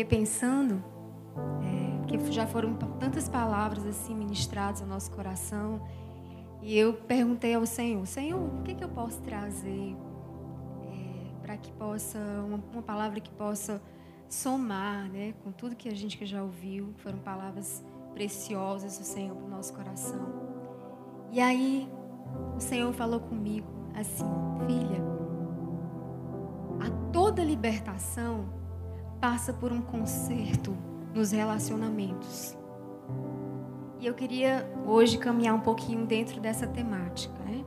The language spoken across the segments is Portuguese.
fiquei pensando é, que já foram tantas palavras assim ministradas ao nosso coração e eu perguntei ao Senhor, Senhor, o que, que eu posso trazer é, para que possa uma, uma, palavra que possa somar, né, com tudo que a gente que já ouviu, foram palavras preciosas do Senhor para o nosso coração. E aí o Senhor falou comigo assim, filha, a toda libertação passa por um conserto nos relacionamentos. E eu queria hoje caminhar um pouquinho dentro dessa temática, né?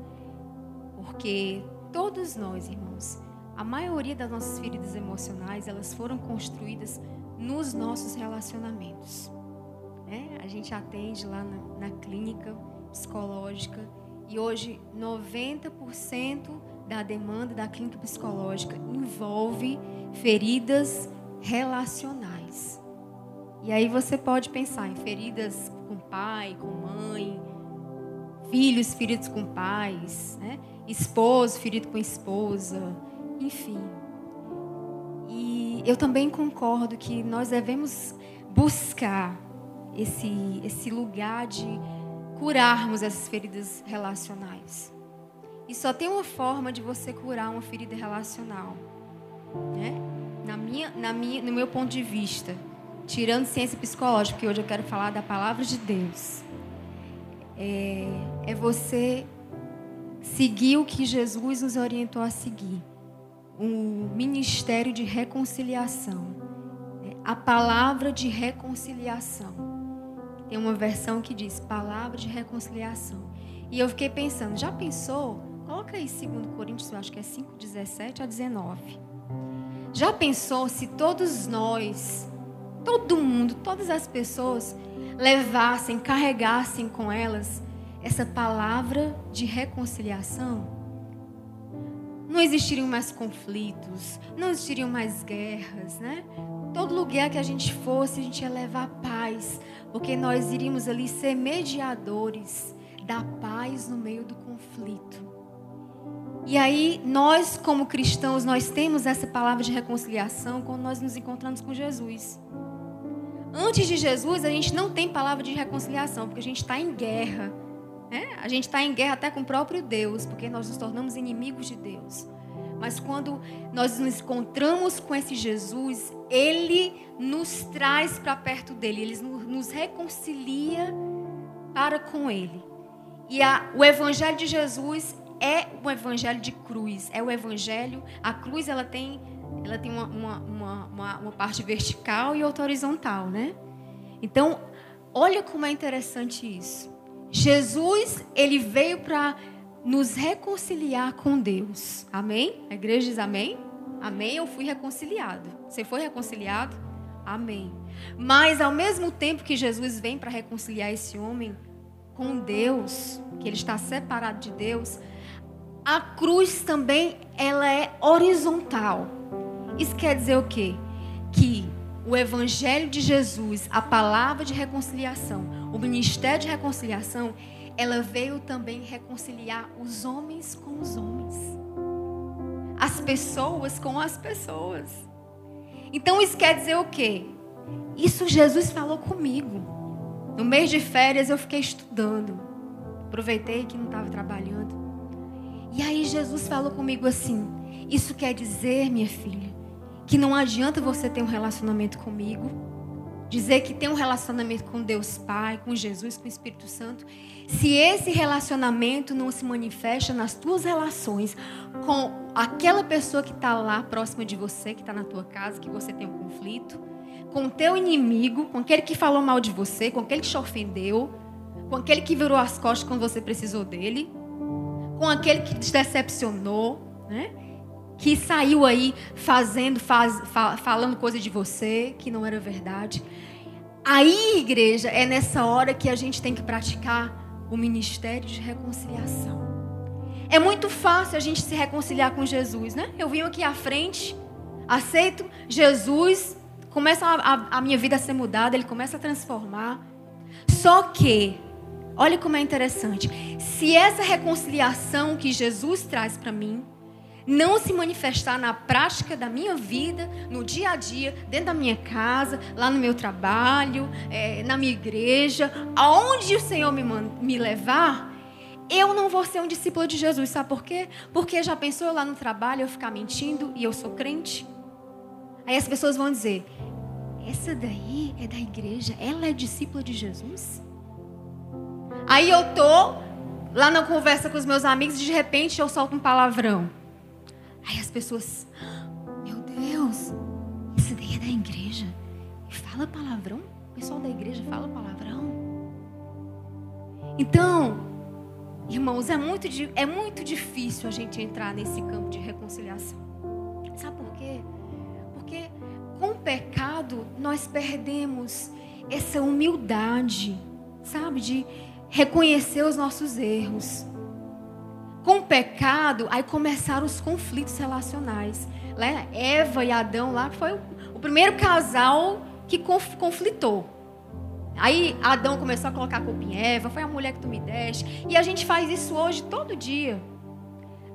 Porque todos nós, irmãos, a maioria das nossas feridas emocionais, elas foram construídas nos nossos relacionamentos. Né? A gente atende lá na, na clínica psicológica e hoje 90% da demanda da clínica psicológica envolve feridas relacionais. E aí você pode pensar em feridas com pai, com mãe, filhos feridos com pais, né? esposo ferido com esposa, enfim. E eu também concordo que nós devemos buscar esse, esse lugar de curarmos essas feridas relacionais. E só tem uma forma de você curar uma ferida relacional, né? Na minha, na minha, no meu ponto de vista, tirando ciência psicológica, porque hoje eu quero falar da palavra de Deus, é, é você seguir o que Jesus nos orientou a seguir. O ministério de reconciliação. Né? A palavra de reconciliação. Tem uma versão que diz palavra de reconciliação. E eu fiquei pensando, já pensou? Coloca aí 2 Coríntios, eu acho que é 5, 17 a 19. Já pensou se todos nós todo mundo, todas as pessoas levassem, carregassem com elas essa palavra de reconciliação, não existiriam mais conflitos, não existiriam mais guerras, né? Todo lugar que a gente fosse, a gente ia levar paz, porque nós iríamos ali ser mediadores da paz no meio do conflito. E aí, nós como cristãos, nós temos essa palavra de reconciliação quando nós nos encontramos com Jesus. Antes de Jesus, a gente não tem palavra de reconciliação, porque a gente está em guerra. Né? A gente está em guerra até com o próprio Deus, porque nós nos tornamos inimigos de Deus. Mas quando nós nos encontramos com esse Jesus, ele nos traz para perto dele, ele nos reconcilia para com ele. E a, o evangelho de Jesus é o evangelho de cruz, é o evangelho. A cruz ela tem ela tem uma, uma, uma, uma, parte vertical e outra horizontal, né? Então, olha como é interessante isso. Jesus, ele veio para nos reconciliar com Deus. Amém? A igreja diz amém? Amém, eu fui reconciliado. Você foi reconciliado? Amém. Mas ao mesmo tempo que Jesus vem para reconciliar esse homem com Deus, que ele está separado de Deus, a cruz também ela é horizontal. Isso quer dizer o quê? Que o evangelho de Jesus, a palavra de reconciliação, o ministério de reconciliação, ela veio também reconciliar os homens com os homens. As pessoas com as pessoas. Então isso quer dizer o quê? Isso Jesus falou comigo. No mês de férias eu fiquei estudando. Aproveitei que não estava trabalhando. E aí Jesus falou comigo assim: Isso quer dizer, minha filha, que não adianta você ter um relacionamento comigo, dizer que tem um relacionamento com Deus Pai, com Jesus, com o Espírito Santo, se esse relacionamento não se manifesta nas tuas relações com aquela pessoa que está lá próxima de você, que está na tua casa, que você tem um conflito, com o teu inimigo, com aquele que falou mal de você, com aquele que te ofendeu, com aquele que virou as costas quando você precisou dele, com aquele que te decepcionou, né? que saiu aí fazendo, faz, falando coisa de você que não era verdade. Aí, igreja, é nessa hora que a gente tem que praticar o ministério de reconciliação. É muito fácil a gente se reconciliar com Jesus, né? Eu vim aqui à frente, aceito Jesus, começa a, a, a minha vida a ser mudada, ele começa a transformar. Só que, olha como é interessante, se essa reconciliação que Jesus traz para mim, não se manifestar na prática da minha vida, no dia a dia, dentro da minha casa, lá no meu trabalho, é, na minha igreja, aonde o Senhor me, me levar, eu não vou ser um discípulo de Jesus. Sabe por quê? Porque já pensou eu lá no trabalho eu ficar mentindo e eu sou crente? Aí as pessoas vão dizer: essa daí é da igreja, ela é discípula de Jesus? Aí eu tô lá na conversa com os meus amigos e de repente eu solto um palavrão. Aí as pessoas, meu Deus, esse daí é da igreja. E fala palavrão? O pessoal da igreja fala palavrão? Então, irmãos, é muito, é muito difícil a gente entrar nesse campo de reconciliação. Sabe por quê? Porque com o pecado nós perdemos essa humildade, sabe? De reconhecer os nossos erros. Com o pecado, aí começaram os conflitos relacionais. Né? Eva e Adão lá foi o primeiro casal que conflitou. Aí Adão começou a colocar a culpa em Eva, foi a mulher que tu me deste. E a gente faz isso hoje todo dia.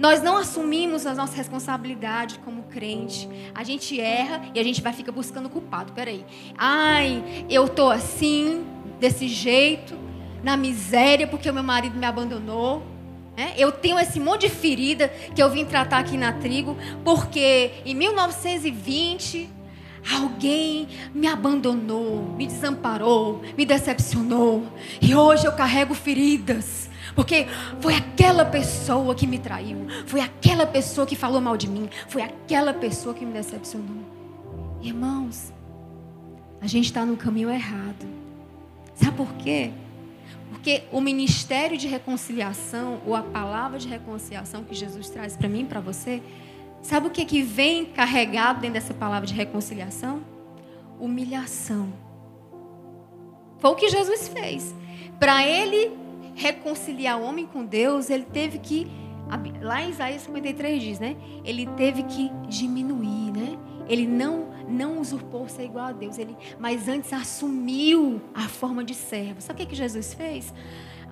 Nós não assumimos a nossa responsabilidade como crente. A gente erra e a gente vai ficar buscando culpado. Peraí. Ai, eu tô assim, desse jeito, na miséria, porque o meu marido me abandonou. É, eu tenho esse monte de ferida que eu vim tratar aqui na trigo, porque em 1920 alguém me abandonou, me desamparou, me decepcionou, e hoje eu carrego feridas. Porque foi aquela pessoa que me traiu, foi aquela pessoa que falou mal de mim, foi aquela pessoa que me decepcionou. Irmãos, a gente está no caminho errado. Sabe por quê? Porque o ministério de reconciliação, ou a palavra de reconciliação que Jesus traz para mim e para você, sabe o que, que vem carregado dentro dessa palavra de reconciliação? Humilhação. Foi o que Jesus fez. Para ele reconciliar o homem com Deus, ele teve que. Lá em Isaías 53 diz, né? Ele teve que diminuir, né? Ele não não usurpou ser igual a Deus, ele, mas antes assumiu a forma de servo. Sabe o que, que Jesus fez?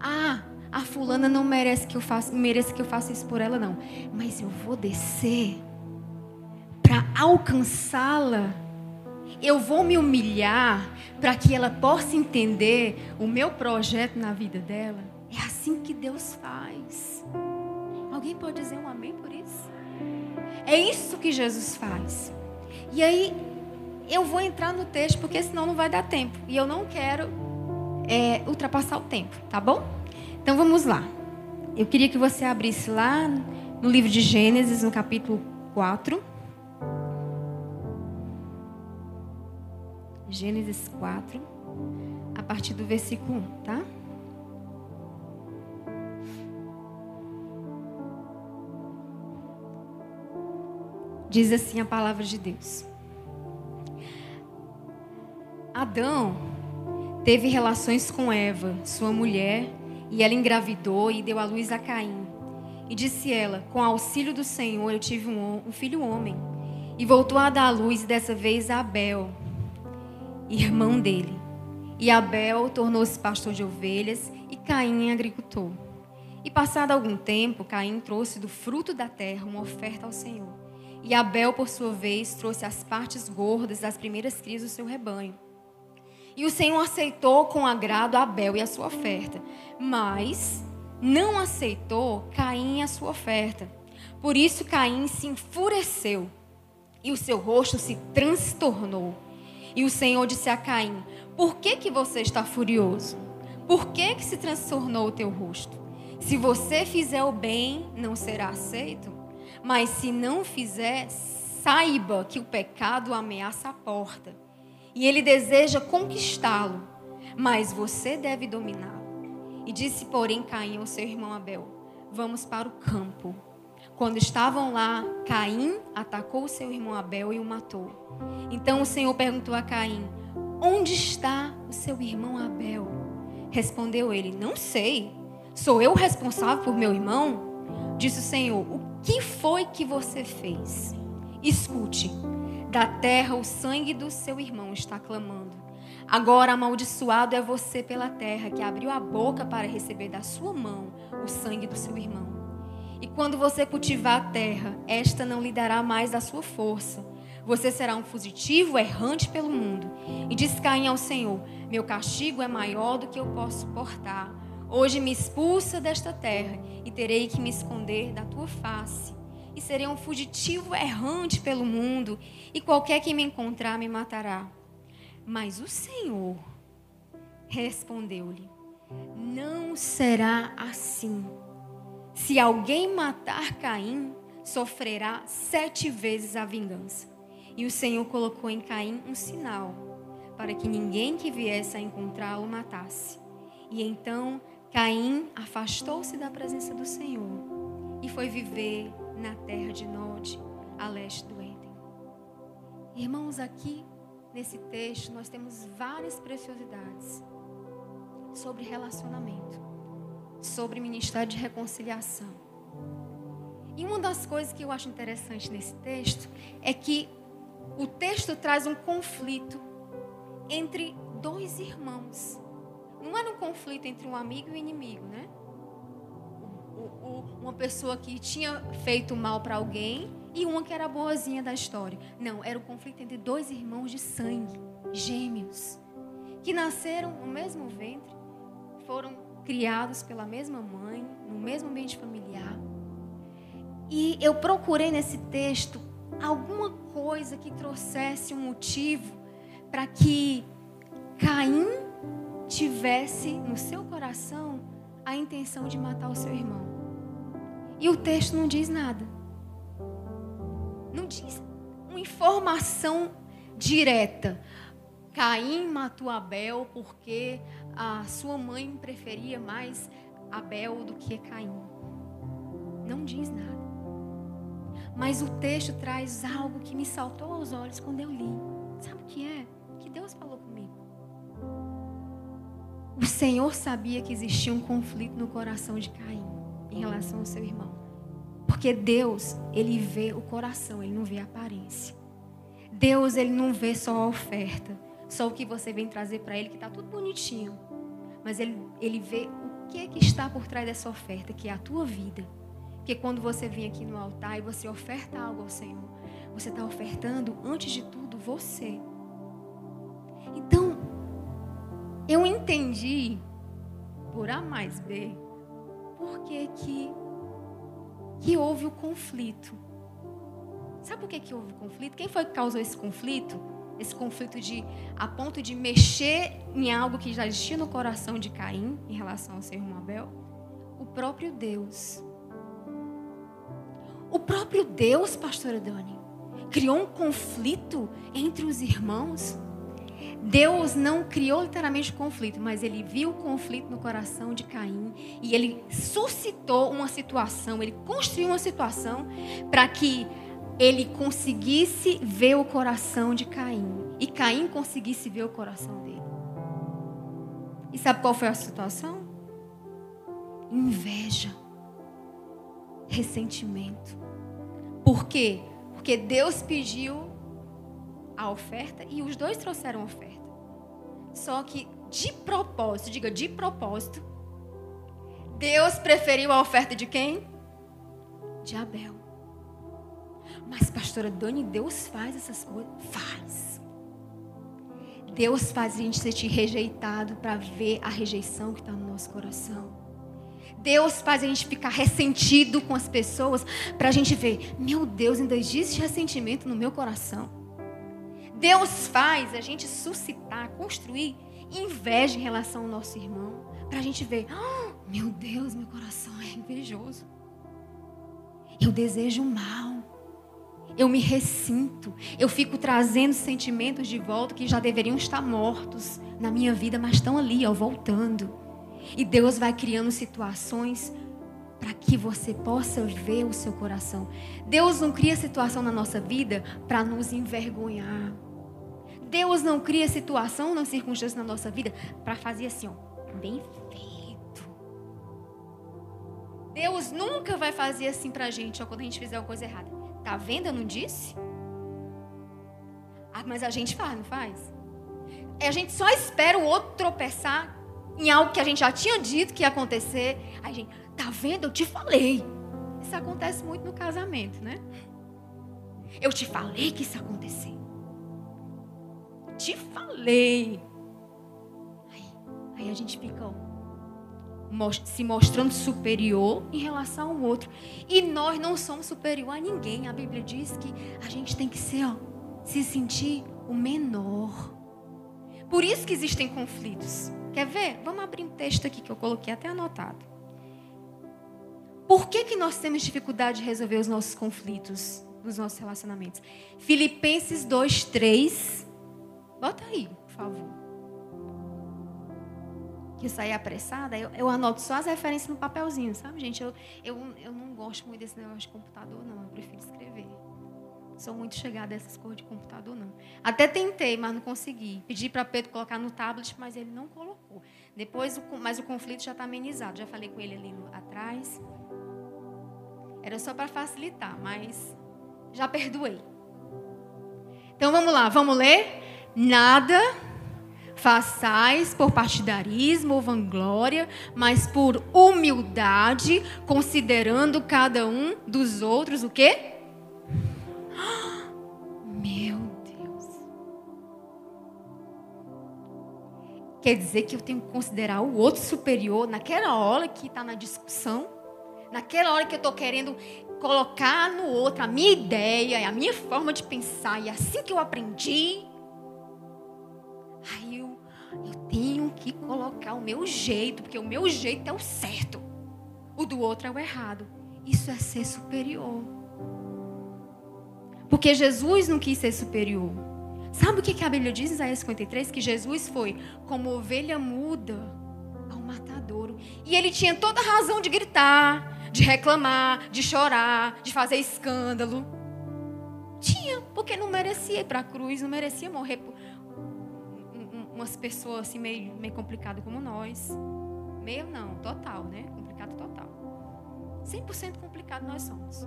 Ah, a fulana não merece que eu faça, merece que eu faça isso por ela não, mas eu vou descer para alcançá-la. Eu vou me humilhar para que ela possa entender o meu projeto na vida dela. É assim que Deus faz. Alguém pode dizer um amém por isso? É isso que Jesus faz. E aí eu vou entrar no texto porque senão não vai dar tempo. E eu não quero é, ultrapassar o tempo, tá bom? Então vamos lá. Eu queria que você abrisse lá no livro de Gênesis, no capítulo 4. Gênesis 4, a partir do versículo 1, tá? Diz assim a palavra de Deus. Adão teve relações com Eva, sua mulher, e ela engravidou e deu à luz a Caim. E disse ela: Com auxílio do Senhor eu tive um, um filho homem. E voltou a dar à luz dessa vez a Abel, irmão dele. E Abel tornou-se pastor de ovelhas e Caim agricultor. E passado algum tempo, Caim trouxe do fruto da terra uma oferta ao Senhor. E Abel, por sua vez, trouxe as partes gordas das primeiras crias do seu rebanho. E o Senhor aceitou com agrado Abel e a sua oferta, mas não aceitou Caim e a sua oferta. Por isso Caim se enfureceu e o seu rosto se transtornou. E o Senhor disse a Caim: Por que que você está furioso? Por que que se transtornou o teu rosto? Se você fizer o bem, não será aceito, mas se não fizer, saiba que o pecado ameaça a porta e ele deseja conquistá-lo, mas você deve dominá-lo. E disse, porém, Caim ao seu irmão Abel: Vamos para o campo. Quando estavam lá, Caim atacou seu irmão Abel e o matou. Então o Senhor perguntou a Caim: Onde está o seu irmão Abel? Respondeu ele: Não sei. Sou eu responsável por meu irmão? Disse o Senhor: O que foi que você fez? Escute. Da terra o sangue do seu irmão está clamando. Agora amaldiçoado é você pela terra, que abriu a boca para receber da sua mão o sangue do seu irmão. E quando você cultivar a terra, esta não lhe dará mais a sua força. Você será um fugitivo errante pelo mundo. E diz Caim ao Senhor: Meu castigo é maior do que eu posso suportar. Hoje me expulsa desta terra e terei que me esconder da tua face. E serei um fugitivo errante pelo mundo, e qualquer que me encontrar me matará. Mas o Senhor respondeu-lhe: Não será assim. Se alguém matar Caim, sofrerá sete vezes a vingança. E o Senhor colocou em Caim um sinal, para que ninguém que viesse a encontrá-lo matasse. E então Caim afastou-se da presença do Senhor e foi viver na terra de Nod, a leste do Éden. Irmãos, aqui nesse texto nós temos várias preciosidades sobre relacionamento sobre ministério de reconciliação. E uma das coisas que eu acho interessante nesse texto é que o texto traz um conflito entre dois irmãos. Não era um conflito entre um amigo e um inimigo, né? Uma pessoa que tinha feito mal para alguém e uma que era boazinha da história. Não, era o conflito entre dois irmãos de sangue, gêmeos, que nasceram no mesmo ventre, foram criados pela mesma mãe, no mesmo ambiente familiar. E eu procurei nesse texto alguma coisa que trouxesse um motivo para que Caim tivesse no seu coração a intenção de matar o seu irmão. E o texto não diz nada. Não diz uma informação direta. Caim matou Abel porque a sua mãe preferia mais Abel do que Caim. Não diz nada. Mas o texto traz algo que me saltou aos olhos quando eu li. Sabe o que é? Que Deus falou comigo. O Senhor sabia que existia um conflito no coração de Caim em relação ao seu irmão. Porque Deus, ele vê o coração, ele não vê a aparência. Deus, ele não vê só a oferta só o que você vem trazer para ele, que está tudo bonitinho. Mas ele, ele vê o que, que está por trás dessa oferta, que é a tua vida. Porque quando você vem aqui no altar e você oferta algo ao Senhor, você está ofertando, antes de tudo, você. Então, eu entendi, por A mais B, por que, que, que houve o conflito. Sabe por que, que houve o conflito? Quem foi que causou esse conflito? esse conflito de a ponto de mexer em algo que já existia no coração de Caim em relação ao seu irmão Abel, o próprio Deus. O próprio Deus, pastora Dani, criou um conflito entre os irmãos. Deus não criou literalmente conflito, mas ele viu o conflito no coração de Caim e ele suscitou uma situação, ele construiu uma situação para que ele conseguisse ver o coração de Caim e Caim conseguisse ver o coração dele. E sabe qual foi a situação? Inveja, ressentimento. Por quê? Porque Deus pediu a oferta e os dois trouxeram oferta. Só que de propósito, diga de propósito, Deus preferiu a oferta de quem? De Abel. Mas, pastora Dani, Deus faz essas coisas? Faz. Deus faz a gente sentir rejeitado para ver a rejeição que está no nosso coração. Deus faz a gente ficar ressentido com as pessoas para a gente ver, meu Deus, ainda existe ressentimento no meu coração. Deus faz a gente suscitar, construir inveja em relação ao nosso irmão, para a gente ver, oh, meu Deus, meu coração é invejoso. Eu desejo mal eu me ressinto, eu fico trazendo sentimentos de volta que já deveriam estar mortos na minha vida, mas estão ali, ó, voltando. E Deus vai criando situações para que você possa ver o seu coração. Deus não cria situação na nossa vida para nos envergonhar. Deus não cria situação, não circunstância na nossa vida para fazer assim, ó, bem feito. Deus nunca vai fazer assim para a gente, ó, quando a gente fizer uma coisa errada. Tá vendo? Eu não disse? Ah, mas a gente faz, não faz? A gente só espera o outro tropeçar em algo que a gente já tinha dito que ia acontecer. Aí a gente, tá vendo? Eu te falei. Isso acontece muito no casamento, né? Eu te falei que isso ia acontecer. Te falei. Aí, aí a gente fica ó, se mostrando superior em relação ao outro. E nós não somos superior a ninguém. A Bíblia diz que a gente tem que ser, ó, se sentir o menor. Por isso que existem conflitos. Quer ver? Vamos abrir um texto aqui que eu coloquei até anotado. Por que, que nós temos dificuldade de resolver os nossos conflitos, os nossos relacionamentos? Filipenses 2, 3. Bota aí, por favor que sair apressada, eu, eu, anoto só as referências no papelzinho, sabe, gente? Eu, eu, eu não gosto muito desse negócio de computador, não. Eu prefiro escrever. Sou muito chegada a essas coisas de computador, não. Até tentei, mas não consegui. Pedi para Pedro colocar no tablet, mas ele não colocou. Depois, mas o conflito já está amenizado. Já falei com ele ali atrás. Era só para facilitar, mas já perdoei. Então vamos lá, vamos ler? Nada façais por partidarismo ou vanglória, mas por humildade, considerando cada um dos outros o quê? Meu Deus. Quer dizer que eu tenho que considerar o outro superior naquela hora que está na discussão, naquela hora que eu estou querendo colocar no outro a minha ideia, a minha forma de pensar, e é assim que eu aprendi. Aí eu, eu tenho que colocar o meu jeito, porque o meu jeito é o certo. O do outro é o errado. Isso é ser superior. Porque Jesus não quis ser superior. Sabe o que a Bíblia diz em Isaías 53? Que Jesus foi como ovelha muda ao matadouro. E ele tinha toda a razão de gritar, de reclamar, de chorar, de fazer escândalo. Tinha, porque não merecia ir para a cruz, não merecia morrer umas pessoas assim meio, meio complicado como nós. Meio não, total, né? Complicado total. 100% complicado nós somos.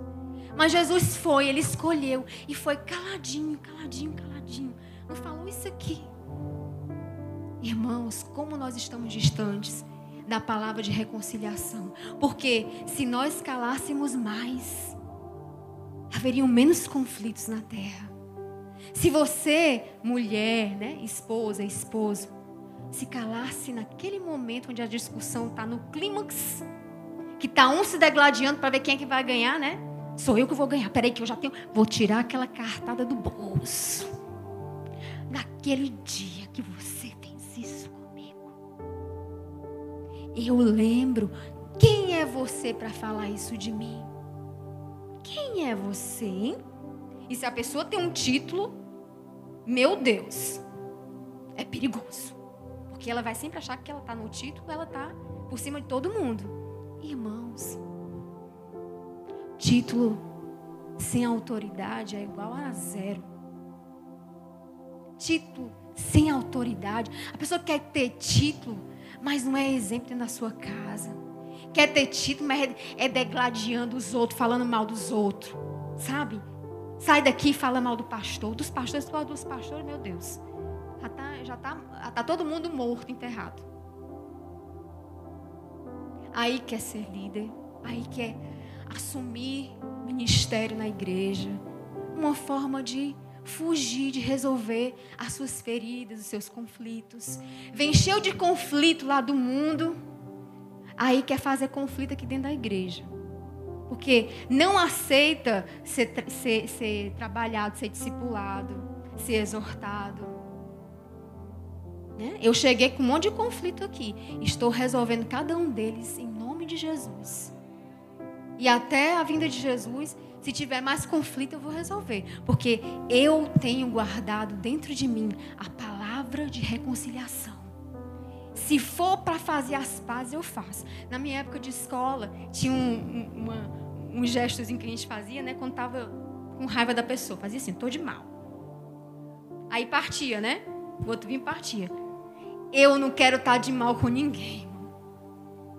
Mas Jesus foi, ele escolheu e foi caladinho, caladinho, caladinho. Não falou isso aqui. Irmãos, como nós estamos distantes da palavra de reconciliação. Porque se nós calássemos mais, haveriam menos conflitos na terra. Se você, mulher, né, esposa, esposo, se calasse naquele momento onde a discussão está no clímax, que está um se degladiando para ver quem é que vai ganhar, né? Sou eu que vou ganhar. Peraí que eu já tenho. Vou tirar aquela cartada do bolso. Naquele dia que você fez isso comigo. Eu lembro. Quem é você para falar isso de mim? Quem é você, hein? E se a pessoa tem um título, meu Deus, é perigoso. Porque ela vai sempre achar que ela está no título, ela está por cima de todo mundo. Irmãos, título sem autoridade é igual a zero. Título sem autoridade. A pessoa quer ter título, mas não é exemplo na sua casa. Quer ter título, mas é degladiando os outros, falando mal dos outros. Sabe? Sai daqui e fala mal do pastor. Dos pastores, dos pastores, meu Deus. Já está já tá, já tá todo mundo morto, enterrado. Aí quer ser líder. Aí quer assumir ministério na igreja. Uma forma de fugir, de resolver as suas feridas, os seus conflitos. Vem cheio de conflito lá do mundo. Aí quer fazer conflito aqui dentro da igreja porque não aceita ser, ser, ser trabalhado, ser discipulado, ser exortado. Né? Eu cheguei com um monte de conflito aqui. Estou resolvendo cada um deles em nome de Jesus. E até a vinda de Jesus, se tiver mais conflito, eu vou resolver. Porque eu tenho guardado dentro de mim a palavra de reconciliação. Se for para fazer as pazes, eu faço. Na minha época de escola, tinha um, uma, um gestozinho que a gente fazia, né? Quando tava com raiva da pessoa. Fazia assim, tô de mal. Aí partia, né? O outro vinha e partia. Eu não quero estar tá de mal com ninguém.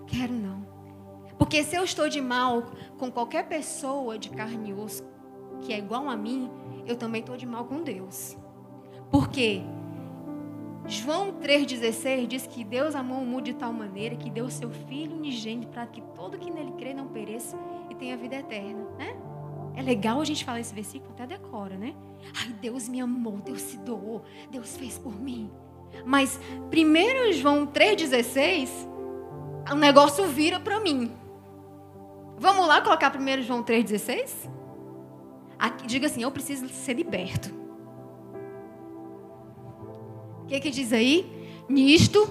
Quero não. Porque se eu estou de mal com qualquer pessoa de carne e osso que é igual a mim, eu também estou de mal com Deus. Porque João 3,16 diz que Deus amou o mundo de tal maneira que deu seu Filho unigênito para que todo que nele crê não pereça tem a vida eterna, né? É legal a gente falar esse versículo, até decora, né? Ai, Deus me amou, Deus se doou, Deus fez por mim. Mas 1 João 3,16, o negócio vira para mim. Vamos lá colocar 1 João 3,16? Diga assim: Eu preciso ser liberto. O que, que diz aí? Nisto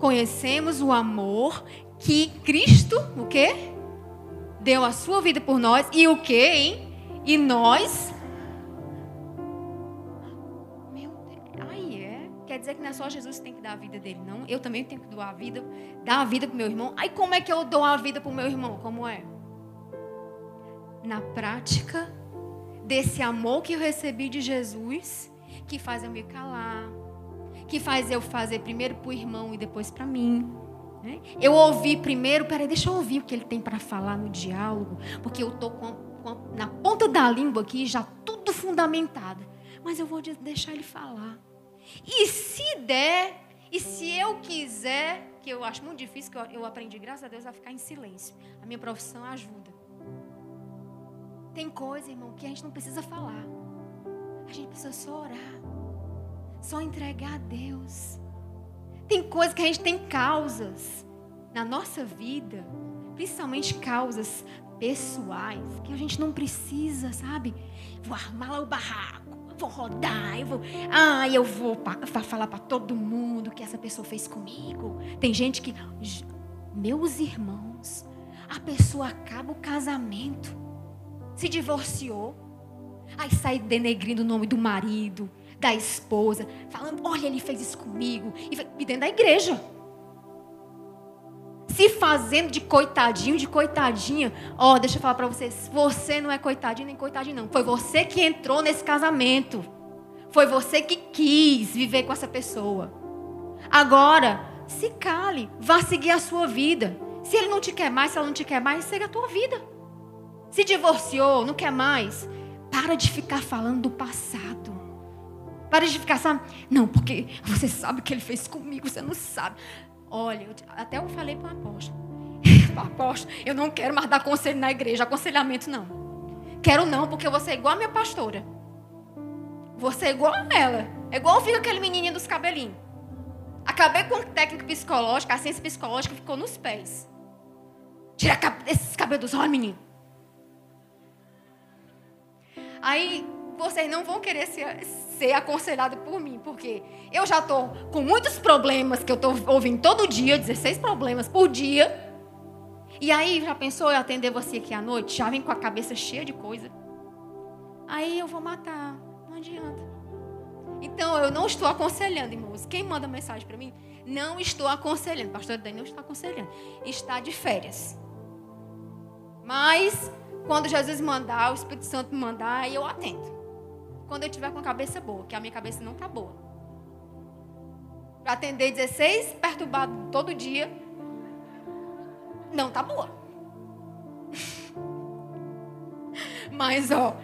conhecemos o amor que Cristo, o quê? Deu a sua vida por nós. E o quê, hein? E nós quer dizer que não é só Jesus que tem que dar a vida dele, não. Eu também tenho que doar a vida, dar a vida para meu irmão. Aí como é que eu dou a vida para o meu irmão? Como é? Na prática desse amor que eu recebi de Jesus, que faz eu me calar, que faz eu fazer primeiro para o irmão e depois para mim. Né? Eu ouvi primeiro, peraí, deixa eu ouvir o que ele tem para falar no diálogo, porque eu estou na ponta da língua aqui já tudo fundamentado. Mas eu vou deixar ele falar. E se der, e se eu quiser, que eu acho muito difícil, que eu, eu aprendi, graças a Deus, a ficar em silêncio. A minha profissão ajuda. Tem coisa, irmão, que a gente não precisa falar. A gente precisa só orar. Só entregar a Deus. Tem coisa que a gente tem causas na nossa vida, principalmente causas pessoais, que a gente não precisa, sabe? Vou armar lá o barraco vou rodar, eu vou, ah, eu vou falar para todo mundo que essa pessoa fez comigo. Tem gente que, meus irmãos, a pessoa acaba o casamento, se divorciou, aí sai denegrindo o nome do marido, da esposa, falando, olha, ele fez isso comigo, e dentro da igreja se fazendo de coitadinho, de coitadinha. Ó, oh, deixa eu falar para vocês, você não é coitadinho nem coitadinho não. Foi você que entrou nesse casamento. Foi você que quis viver com essa pessoa. Agora, se cale, vá seguir a sua vida. Se ele não te quer mais, se ela não te quer mais, segue a tua vida. Se divorciou, não quer mais, para de ficar falando do passado. Para de ficar, sabe? Não, porque você sabe o que ele fez comigo, você não sabe. Olha, eu, até eu falei para o apóstolo. apóstolo, eu não quero mais dar conselho na igreja, aconselhamento não. Quero não, porque você é igual a minha pastora. Você é igual a ela. É igual fica aquele menininho dos cabelinhos. Acabei com técnica psicológica, a ciência psicológica ficou nos pés. Tira esses cabelos, olha menino. Aí vocês não vão querer ser, ser aconselhado por mim, porque eu já estou com muitos problemas que eu estou ouvindo todo dia, 16 problemas por dia. E aí, já pensou eu atender você aqui à noite? Já vem com a cabeça cheia de coisa. Aí eu vou matar. Não adianta. Então, eu não estou aconselhando, irmãos. Quem manda mensagem para mim? Não estou aconselhando. Pastor Daniel não está aconselhando. Está de férias. Mas, quando Jesus mandar, o Espírito Santo mandar, eu atendo quando eu tiver com a cabeça boa, que a minha cabeça não está boa. Para atender 16 perturbado todo dia, não está boa. Mas, ó,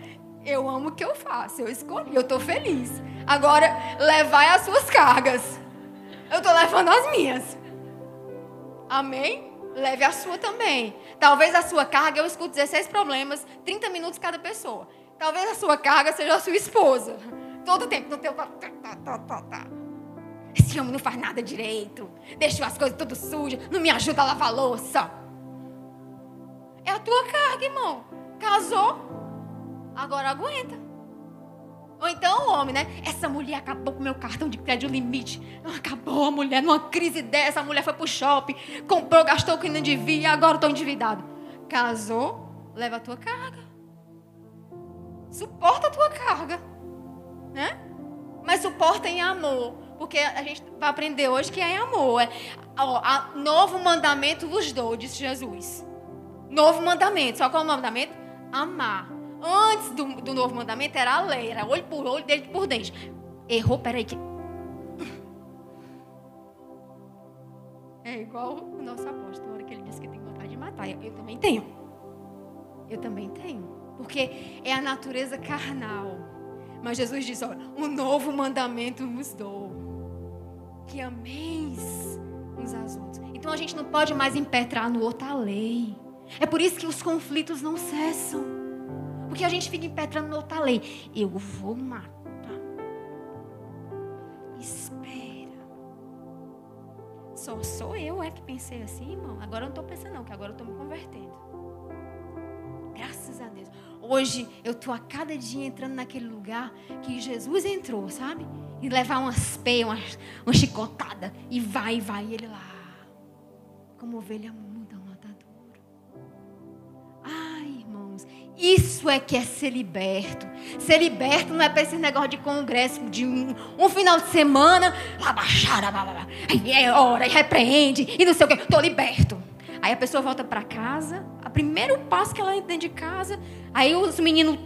eu amo o que eu faço, eu escolhi, eu estou feliz. Agora, levai as suas cargas. Eu estou levando as minhas. Amém? Leve a sua também. Talvez a sua carga, eu escuto 16 problemas, 30 minutos cada pessoa. Talvez a sua carga seja a sua esposa. Todo tempo no teu. Tá, tá, tá. Esse homem não faz nada direito. Deixa as coisas tudo sujas. Não me ajuda a lavar a louça. É a tua carga, irmão. Casou. Agora aguenta. Ou então o homem, né? Essa mulher acabou com meu cartão de crédito limite. Acabou a mulher numa crise dessa. A mulher foi pro shopping, comprou, gastou o que não devia agora estou endividado. Casou, leva a tua carga. Suporta a tua carga. Né? Mas suporta em amor. Porque a gente vai aprender hoje que é em amor. É, ó, a, novo mandamento vos dou, disse Jesus. Novo mandamento. Só qual é o mandamento? Amar. Antes do, do novo mandamento era a lei, era olho por olho, dente por dente. Errou, peraí. Que... É igual o nosso apóstolo, hora que ele disse que tem vontade de matar. Eu, eu também tenho. Eu também tenho porque é a natureza carnal. Mas Jesus diz: olha, um novo mandamento nos dou, que ameis uns aos outros. Então a gente não pode mais impetrar no outro a lei. É por isso que os conflitos não cessam. Porque a gente fica impetrando na outra lei. Eu vou matar. Espera. Só sou eu é que pensei assim, irmão. Agora eu não estou pensando não, que agora eu estou me convertendo. Hoje eu estou a cada dia entrando naquele lugar que Jesus entrou, sabe? E levar umas peias, uma, uma chicotada. E vai, vai, ele lá. Como ovelha muda um matadouro. Ai, irmãos. Isso é que é ser liberto. Ser liberto não é para esse negócio de congresso de um, um final de semana. Lá baixar, é hora, e repreende, e não sei o que. Estou liberto. Aí a pessoa volta para casa, o primeiro passo que ela entra dentro de casa, aí os meninos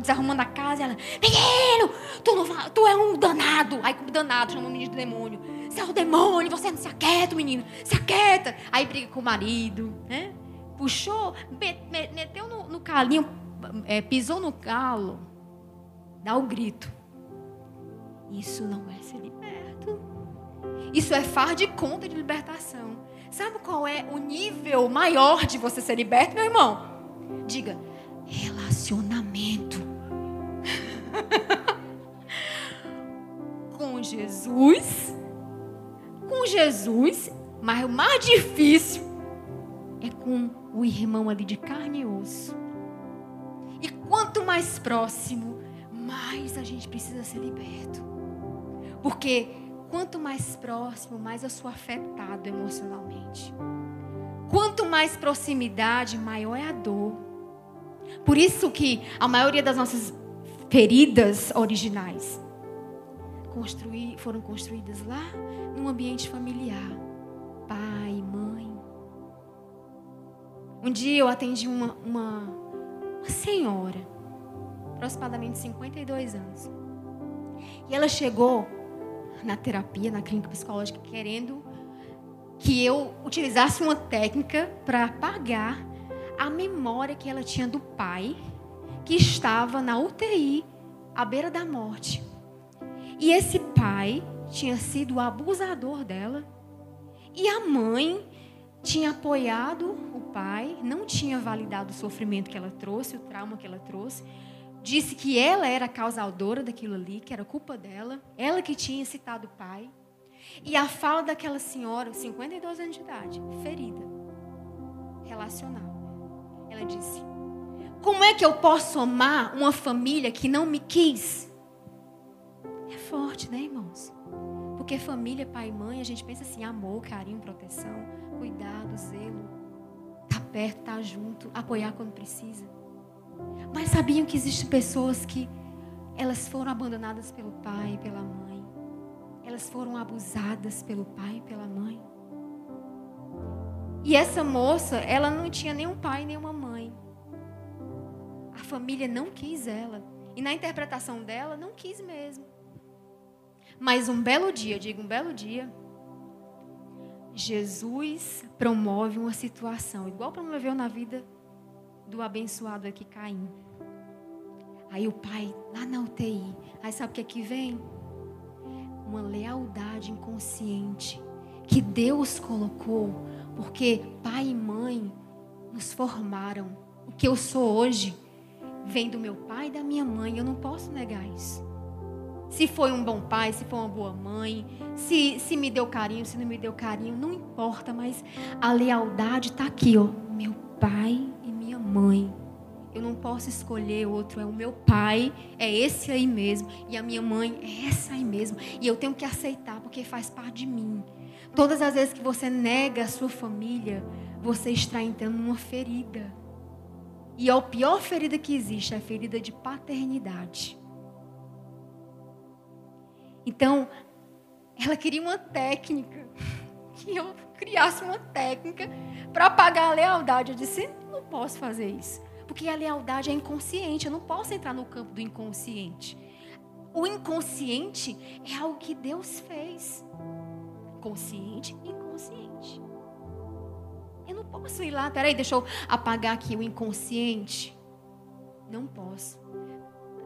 desarrumando a casa, ela, menino, tu, não, tu é um danado. Aí como danado, chama o menino de demônio. Você é o demônio, você não se aquieta, menino, se aquieta. Aí briga com o marido, né? Puxou, meteu no, no calinho, é, pisou no calo, dá o um grito. Isso não é ser liberto. Isso é far de conta de libertação. Sabe qual é o nível maior de você ser liberto, meu irmão? Diga, relacionamento. com Jesus. Com Jesus. Mas o mais difícil é com o irmão ali de carne e osso. E quanto mais próximo, mais a gente precisa ser liberto. Porque quanto mais próximo, mais eu sou afetado emocionalmente. Quanto mais proximidade, maior é a dor. Por isso que a maioria das nossas feridas originais foram construídas lá num ambiente familiar. Pai, mãe. Um dia eu atendi uma, uma, uma senhora, aproximadamente 52 anos. E ela chegou na terapia, na clínica psicológica, querendo que eu utilizasse uma técnica para apagar a memória que ela tinha do pai que estava na UTI à beira da morte. E esse pai tinha sido o abusador dela e a mãe tinha apoiado o pai, não tinha validado o sofrimento que ela trouxe, o trauma que ela trouxe, disse que ela era a causadora daquilo ali, que era culpa dela, ela que tinha citado o pai. E a fala daquela senhora, 52 anos de idade, ferida, relacional. Ela disse: Como é que eu posso amar uma família que não me quis? É forte, né, irmãos? Porque família, pai e mãe, a gente pensa assim: amor, carinho, proteção, cuidado, zelo, tá perto, tá junto, apoiar quando precisa. Mas sabiam que existem pessoas que elas foram abandonadas pelo pai e pela mãe. Elas foram abusadas pelo pai e pela mãe. E essa moça, ela não tinha nenhum pai nem uma mãe. A família não quis ela. E na interpretação dela, não quis mesmo. Mas um belo dia, digo um belo dia, Jesus promove uma situação, igual promoveu na vida do abençoado aqui, Caim. Aí o pai, lá na UTI, aí sabe o que é que vem? Uma lealdade inconsciente que Deus colocou, porque pai e mãe nos formaram. O que eu sou hoje vem do meu pai e da minha mãe, eu não posso negar isso. Se foi um bom pai, se foi uma boa mãe, se, se me deu carinho, se não me deu carinho, não importa, mas a lealdade está aqui, ó. Meu pai mãe. Eu não posso escolher outro, é o meu pai, é esse aí mesmo, e a minha mãe é essa aí mesmo, e eu tenho que aceitar porque faz parte de mim. Todas as vezes que você nega a sua família, você está entrando numa ferida. E a pior ferida que existe é a ferida de paternidade. Então, ela queria uma técnica, que eu criasse uma técnica para pagar a lealdade. Eu disse: posso fazer isso. Porque a lealdade é inconsciente. Eu não posso entrar no campo do inconsciente. O inconsciente é algo que Deus fez. Consciente e inconsciente. Eu não posso ir lá, peraí, deixa eu apagar aqui o inconsciente. Não posso.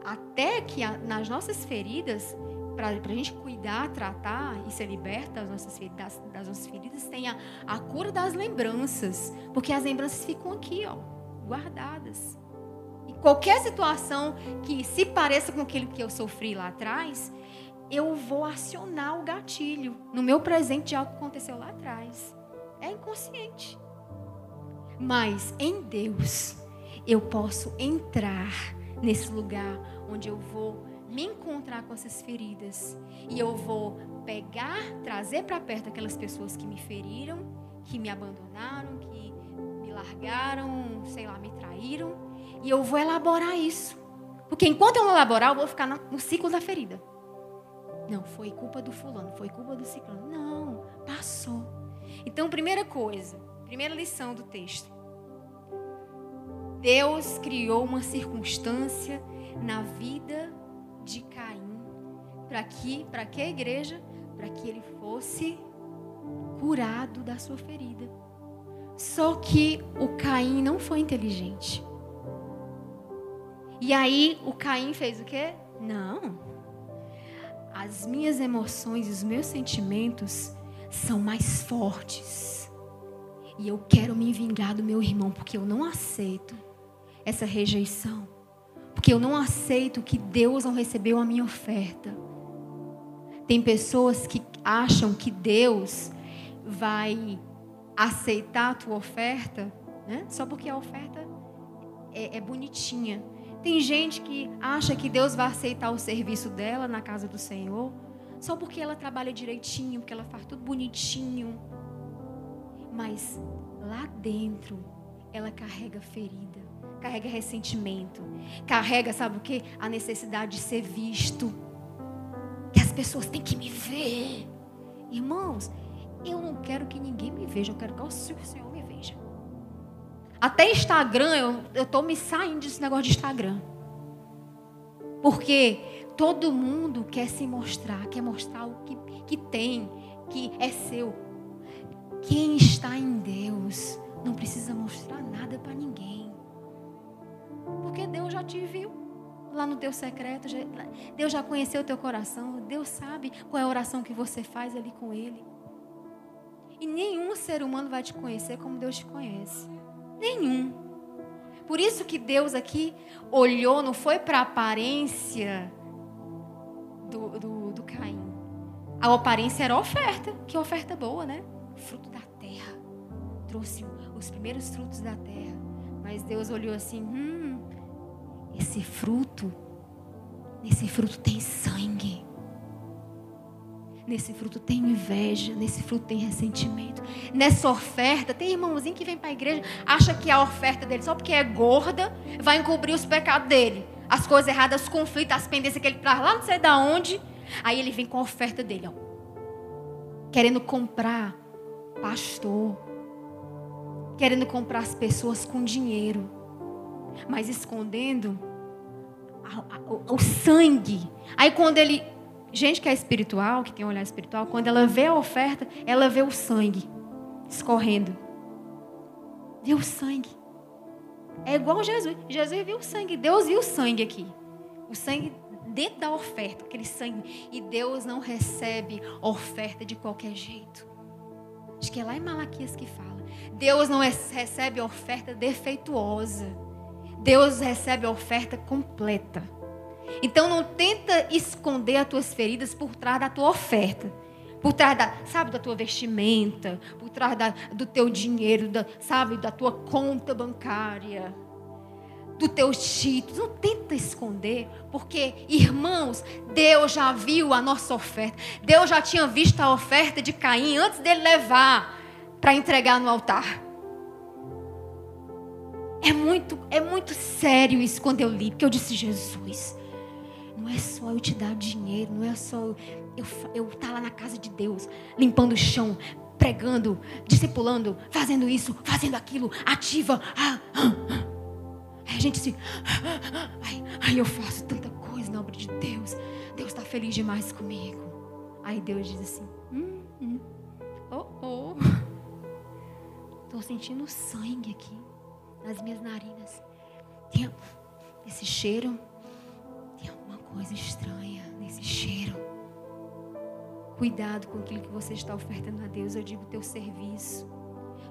Até que nas nossas feridas para a gente cuidar, tratar e ser liberta das nossas, das, das nossas feridas, tem a, a cura das lembranças. Porque as lembranças ficam aqui, ó, guardadas. E qualquer situação que se pareça com aquilo que eu sofri lá atrás, eu vou acionar o gatilho no meu presente de algo que aconteceu lá atrás. É inconsciente. Mas em Deus, eu posso entrar nesse lugar onde eu vou me encontrar com essas feridas e eu vou pegar, trazer para perto aquelas pessoas que me feriram, que me abandonaram, que me largaram, sei lá, me traíram, e eu vou elaborar isso. Porque enquanto eu não elaborar, eu vou ficar no ciclo da ferida. Não, foi culpa do fulano, foi culpa do ciclano. Não, passou. Então, primeira coisa, primeira lição do texto. Deus criou uma circunstância na vida de Caim para que, para que a igreja, para que ele fosse curado da sua ferida. Só que o Caim não foi inteligente. E aí o Caim fez o quê? Não. As minhas emoções, os meus sentimentos são mais fortes. E eu quero me vingar do meu irmão porque eu não aceito essa rejeição. Porque eu não aceito que Deus não recebeu a minha oferta. Tem pessoas que acham que Deus vai aceitar a tua oferta, né? Só porque a oferta é, é bonitinha. Tem gente que acha que Deus vai aceitar o serviço dela na casa do Senhor só porque ela trabalha direitinho, porque ela faz tudo bonitinho. Mas lá dentro ela carrega ferida carrega ressentimento, carrega, sabe o que? A necessidade de ser visto. Que as pessoas têm que me ver. Irmãos, eu não quero que ninguém me veja, eu quero que o Senhor me veja. Até Instagram, eu estou me saindo desse negócio de Instagram. Porque todo mundo quer se mostrar, quer mostrar o que, que tem, que é seu. Quem está em Deus não precisa mostrar nada para ninguém. Porque Deus já te viu lá no teu secreto. Deus já conheceu o teu coração. Deus sabe qual é a oração que você faz ali com Ele. E nenhum ser humano vai te conhecer como Deus te conhece. Nenhum. Por isso que Deus aqui olhou, não foi para a aparência do, do, do Caim. A aparência era a oferta. Que oferta boa, né? Fruto da terra. Trouxe os primeiros frutos da terra. Mas Deus olhou assim: hum, esse fruto, nesse fruto tem sangue. Nesse fruto tem inveja, nesse fruto tem ressentimento. Nessa oferta, tem irmãozinho que vem para a igreja, acha que a oferta dele, só porque é gorda, vai encobrir os pecados dele. As coisas erradas, os conflitos, as pendências que ele traz lá não sei de onde. Aí ele vem com a oferta dele, ó. Querendo comprar pastor. Querendo comprar as pessoas com dinheiro. Mas escondendo o, sangue. Aí quando ele. Gente que é espiritual, que tem um olhar espiritual, quando ela vê a oferta, ela vê o sangue escorrendo. Vê o sangue. É igual Jesus. Jesus viu o sangue. Deus viu o sangue aqui. O sangue dentro da oferta, aquele sangue. E Deus não recebe oferta de qualquer jeito. Acho que é lá em Malaquias que fala. Deus não recebe oferta defeituosa. Deus recebe a oferta completa. Então não tenta esconder as tuas feridas por trás da tua oferta. Por trás da, sabe, da tua vestimenta, por trás da, do teu dinheiro, da, sabe, da tua conta bancária, do teu título. Não tenta esconder, porque, irmãos, Deus já viu a nossa oferta. Deus já tinha visto a oferta de Caim antes dele levar para entregar no altar. É muito, é muito sério isso quando eu li, porque eu disse, Jesus, não é só eu te dar dinheiro, não é só eu, eu, eu estar tá lá na casa de Deus, limpando o chão, pregando, discipulando, fazendo isso, fazendo aquilo, ativa. Ah, ah, ah. Aí a gente se. Aí, aí eu faço tanta coisa na obra de Deus. Deus está feliz demais comigo. Aí Deus diz assim: hum, hum, oh, oh. Estou sentindo sangue aqui nas minhas narinas. Tem esse cheiro. Tem alguma coisa estranha nesse cheiro. Cuidado com aquilo que você está ofertando a Deus. Eu digo teu serviço.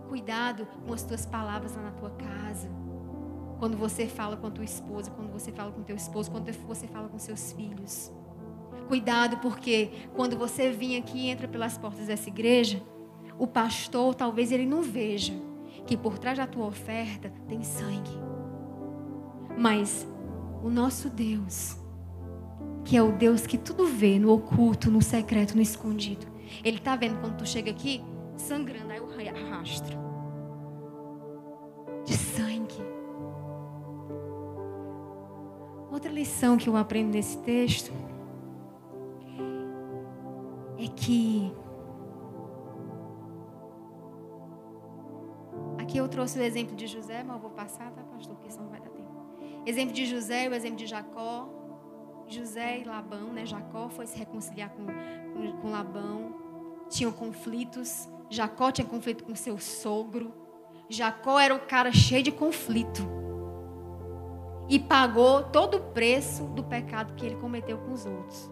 Cuidado com as tuas palavras lá na tua casa. Quando você fala com a tua esposa, quando você fala com teu esposo, quando você fala com seus filhos. Cuidado, porque quando você vir aqui e entra pelas portas dessa igreja, o pastor talvez ele não veja que por trás da tua oferta tem sangue. Mas o nosso Deus, que é o Deus que tudo vê no oculto, no secreto, no escondido, ele está vendo quando tu chega aqui sangrando, aí o rastro de sangue. Outra lição que eu aprendo nesse texto é que aqui eu trouxe o exemplo de José, mas eu vou passar, tá, pastor? Porque senão não vai dar tempo. Exemplo de José, o exemplo de Jacó. José e Labão, né? Jacó foi se reconciliar com, com, com Labão. Tinham conflitos. Jacó tinha conflito com seu sogro. Jacó era o cara cheio de conflito. E pagou todo o preço do pecado que ele cometeu com os outros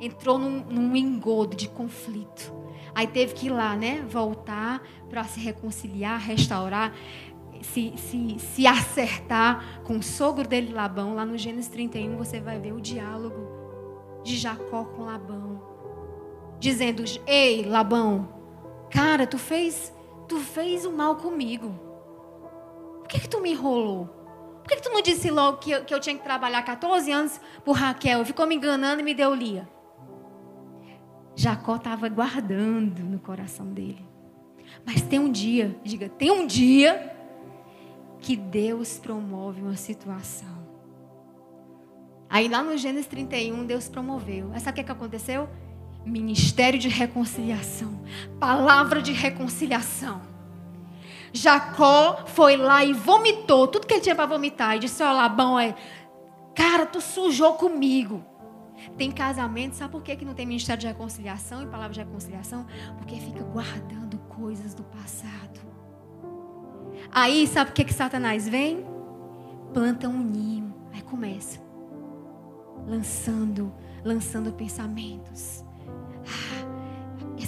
entrou num, num engodo de conflito. Aí teve que ir lá, né? Voltar para se reconciliar, restaurar, se, se, se acertar com o sogro dele, Labão. Lá no Gênesis 31 você vai ver o diálogo de Jacó com Labão. Dizendo: Ei, Labão, cara, tu fez, tu fez o mal comigo. Por que, que tu me enrolou? Por que, que tu não disse logo que eu, que eu tinha que trabalhar 14 anos por Raquel? Ficou me enganando e me deu Lia. Jacó estava guardando no coração dele. Mas tem um dia, diga, tem um dia que Deus promove uma situação. Aí lá no Gênesis 31, Deus promoveu. Mas sabe o que, que aconteceu? Ministério de reconciliação. Palavra de reconciliação. Jacó foi lá e vomitou tudo que ele tinha para vomitar. E disse: Ó, Labão, é, cara, tu sujou comigo. Tem casamento, sabe por que, que não tem ministério de reconciliação e palavra de reconciliação? Porque fica guardando coisas do passado. Aí, sabe por que, que Satanás vem? Planta um ninho. Aí começa. Lançando, lançando pensamentos. Ah,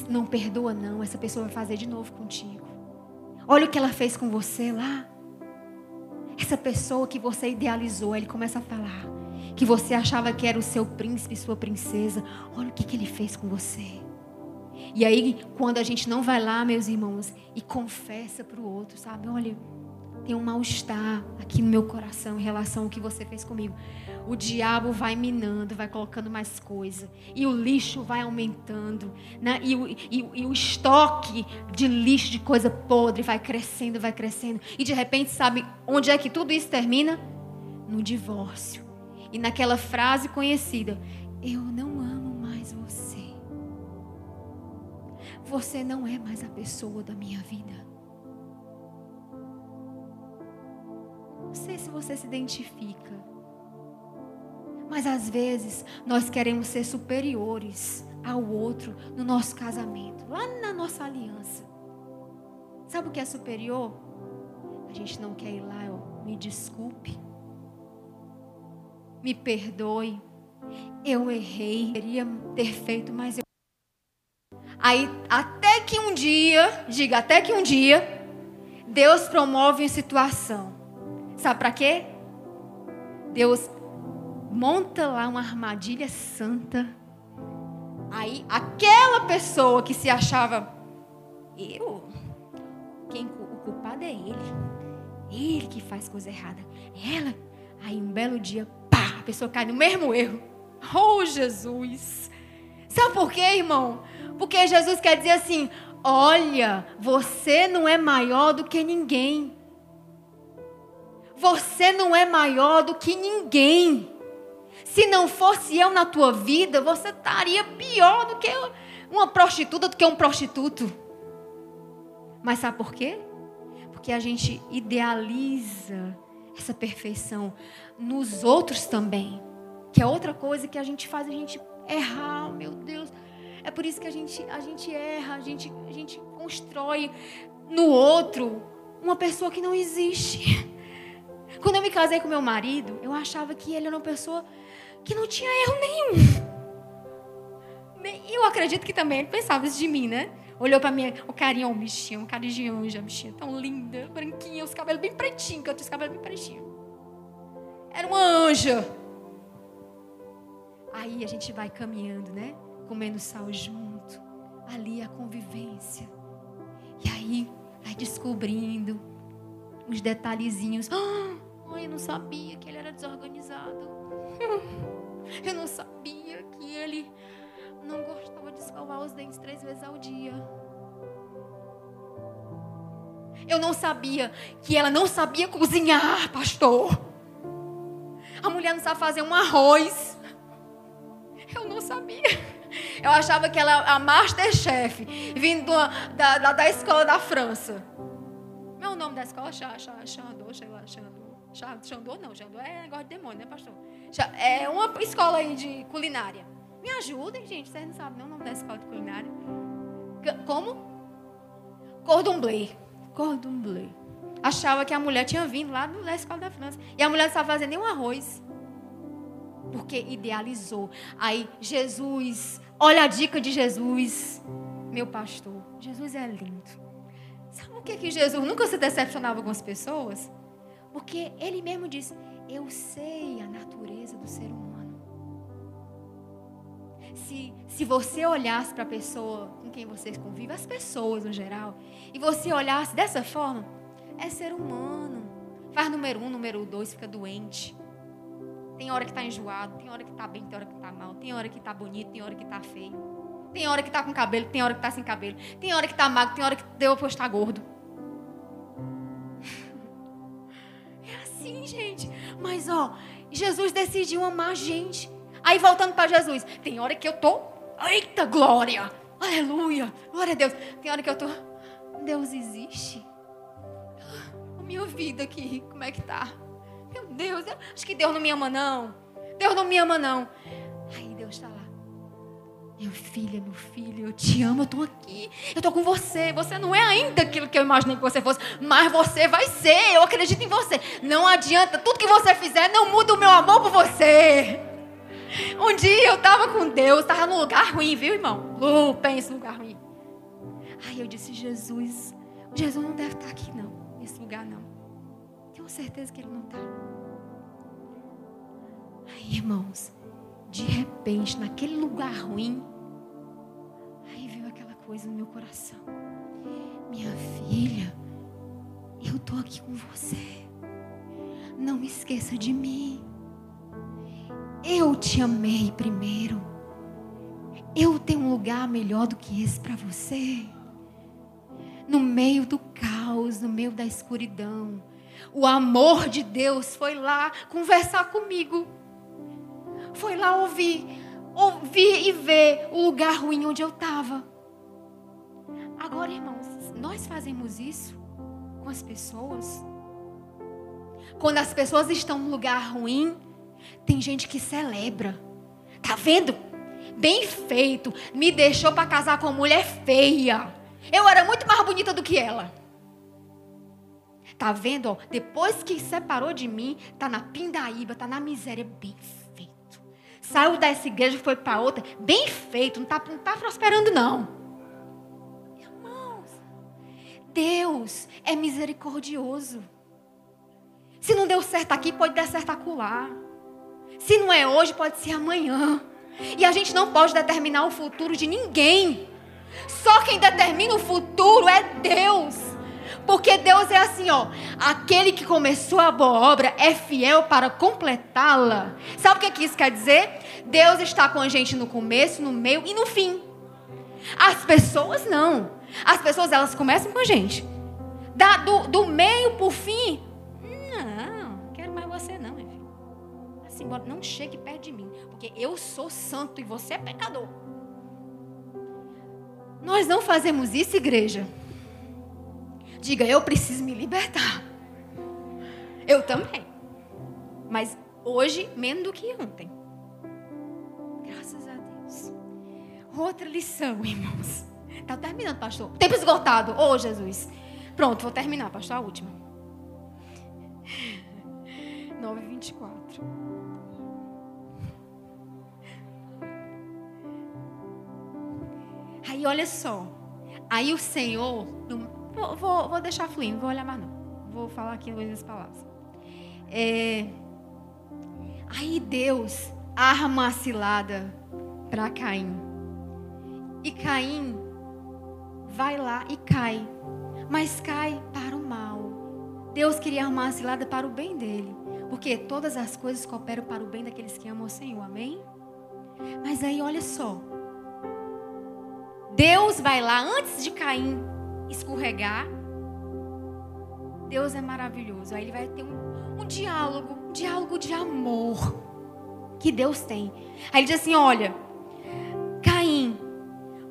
não perdoa, não. Essa pessoa vai fazer de novo contigo. Olha o que ela fez com você lá. Essa pessoa que você idealizou, ele começa a falar que você achava que era o seu príncipe, sua princesa. Olha o que, que ele fez com você. E aí, quando a gente não vai lá, meus irmãos, e confessa para o outro, sabe? Olha, tem um mal-estar aqui no meu coração em relação ao que você fez comigo. O diabo vai minando, vai colocando mais coisa. E o lixo vai aumentando. Né? E, o, e, e o estoque de lixo, de coisa podre, vai crescendo, vai crescendo. E de repente, sabe onde é que tudo isso termina? No divórcio. E naquela frase conhecida: Eu não amo mais você. Você não é mais a pessoa da minha vida. Não sei se você se identifica. Mas às vezes nós queremos ser superiores ao outro no nosso casamento, lá na nossa aliança. Sabe o que é superior? A gente não quer ir lá, ó, me desculpe me perdoe. Eu errei, queria ter feito, mas eu. Aí, até que um dia, diga, até que um dia, Deus promove uma situação. Sabe para quê? Deus monta lá uma armadilha santa. Aí, aquela pessoa que se achava, eu, quem o culpado é ele. Ele que faz coisa errada. Ela, aí um belo dia, a pessoa cai no mesmo erro. Oh, Jesus! Sabe por quê, irmão? Porque Jesus quer dizer assim: olha, você não é maior do que ninguém. Você não é maior do que ninguém. Se não fosse eu na tua vida, você estaria pior do que uma prostituta, do que um prostituto. Mas sabe por quê? Porque a gente idealiza essa perfeição nos outros também. Que é outra coisa que a gente faz a gente errar, meu Deus. É por isso que a gente, a gente erra, a gente, a gente constrói no outro uma pessoa que não existe. Quando eu me casei com meu marido, eu achava que ele era uma pessoa que não tinha erro nenhum. Eu, acredito que também ele pensava isso de mim, né? Olhou pra mim, o carinho, um bichinho, um carinho de anja, bichinha tão linda, branquinha, os cabelos bem pretinhos, que eu tinha os cabelos bem pretinhos. Era uma anja. Aí a gente vai caminhando, né? Comendo sal junto. Ali a convivência. E aí vai descobrindo uns detalhezinhos. Ah, eu não sabia que ele era desorganizado. Eu não sabia que ele não gostava de escovar os dentes três vezes ao dia. Eu não sabia que ela não sabia cozinhar, pastor. A mulher não sabe fazer um arroz. Eu não sabia. Eu achava que ela era a Masterchef, vindo da, da, da escola da França. Meu nome da escola? Xandô, Xandô. Xandô não, Xandô é negócio de demônio, né, pastor? É uma escola aí de culinária. Me ajudem, gente. Vocês não sabem não, o nome da escola de culinária. Como? Cordon Bleu. Cordon Bleu. Achava que a mulher tinha vindo lá da escola da França. E a mulher não estava fazendo nenhum arroz. Porque idealizou. Aí, Jesus, olha a dica de Jesus, meu pastor. Jesus é lindo. Sabe por que, que Jesus nunca se decepcionava com as pessoas? Porque ele mesmo disse: Eu sei a natureza do ser humano se, se você olhasse para a pessoa com quem você convive, as pessoas no geral, e você olhasse dessa forma, é ser humano. Faz número um, número dois, fica doente. Tem hora que está enjoado, tem hora que está bem, tem hora que está mal, tem hora que está bonito, tem hora que está feio. Tem hora que está com cabelo, tem hora que está sem cabelo. Tem hora que está magro, tem hora que deu para estar gordo. É assim, gente. Mas, ó, Jesus decidiu amar a gente. Aí voltando para Jesus, tem hora que eu tô, eita glória, aleluia, glória a Deus. Tem hora que eu tô, Deus existe? A minha vida aqui, como é que tá? Meu Deus, acho que Deus não me ama não. Deus não me ama não. Aí Deus está lá. Meu filho, meu filho, eu te amo, eu estou aqui, eu estou com você. Você não é ainda aquilo que eu imaginei que você fosse, mas você vai ser. Eu acredito em você. Não adianta, tudo que você fizer não muda o meu amor por você. Um dia eu estava com Deus, estava num lugar ruim, viu, irmão? Uh, pensa lugar ruim. Aí eu disse, Jesus, Jesus não deve estar tá aqui, não. Nesse lugar, não. Tenho certeza que ele não está. Aí, irmãos, de repente, naquele lugar ruim, aí veio aquela coisa no meu coração. Minha filha, eu estou aqui com você. Não me esqueça de mim. Eu te amei primeiro. Eu tenho um lugar melhor do que esse para você. No meio do caos, no meio da escuridão, o amor de Deus foi lá conversar comigo. Foi lá ouvir, ouvir e ver o lugar ruim onde eu estava. Agora, irmãos, nós fazemos isso com as pessoas. Quando as pessoas estão no lugar ruim, tem gente que celebra. Tá vendo? Bem feito. Me deixou para casar com uma mulher feia. Eu era muito mais bonita do que ela. Tá vendo? Ó, depois que separou de mim, tá na pindaíba, tá na miséria. Bem feito. Saiu dessa igreja, foi para outra. Bem feito. Não tá, não tá prosperando, não. Irmãos, Deus é misericordioso. Se não deu certo aqui, pode dar certo acolá. Se não é hoje, pode ser amanhã. E a gente não pode determinar o futuro de ninguém. Só quem determina o futuro é Deus. Porque Deus é assim, ó. Aquele que começou a boa obra é fiel para completá-la. Sabe o que, isso quer dizer? Deus está com a gente no começo, no meio e no fim. As pessoas não. As pessoas elas começam com a gente. Da, do, do meio para o fim, embora, não chegue perto de mim, porque eu sou santo e você é pecador. Nós não fazemos isso, igreja. Diga, eu preciso me libertar. Eu também. Mas hoje, menos do que ontem. Graças a Deus. Outra lição, irmãos. Está terminando, pastor. Tempo esgotado. Ô, oh, Jesus. Pronto, vou terminar, pastor. A última. 9 24. Aí olha só. Aí o Senhor. Vou, vou, vou deixar fluindo, não vou olhar mais não. Vou falar aqui as palavras. É, aí Deus arma a cilada para Caim. E Caim vai lá e cai. Mas cai para o mal. Deus queria armar a cilada para o bem dele. Porque todas as coisas cooperam para o bem daqueles que amam o Senhor. Amém? Mas aí olha só. Deus vai lá antes de Caim escorregar. Deus é maravilhoso. Aí ele vai ter um, um diálogo, um diálogo de amor que Deus tem. Aí ele diz assim: Olha, Caim,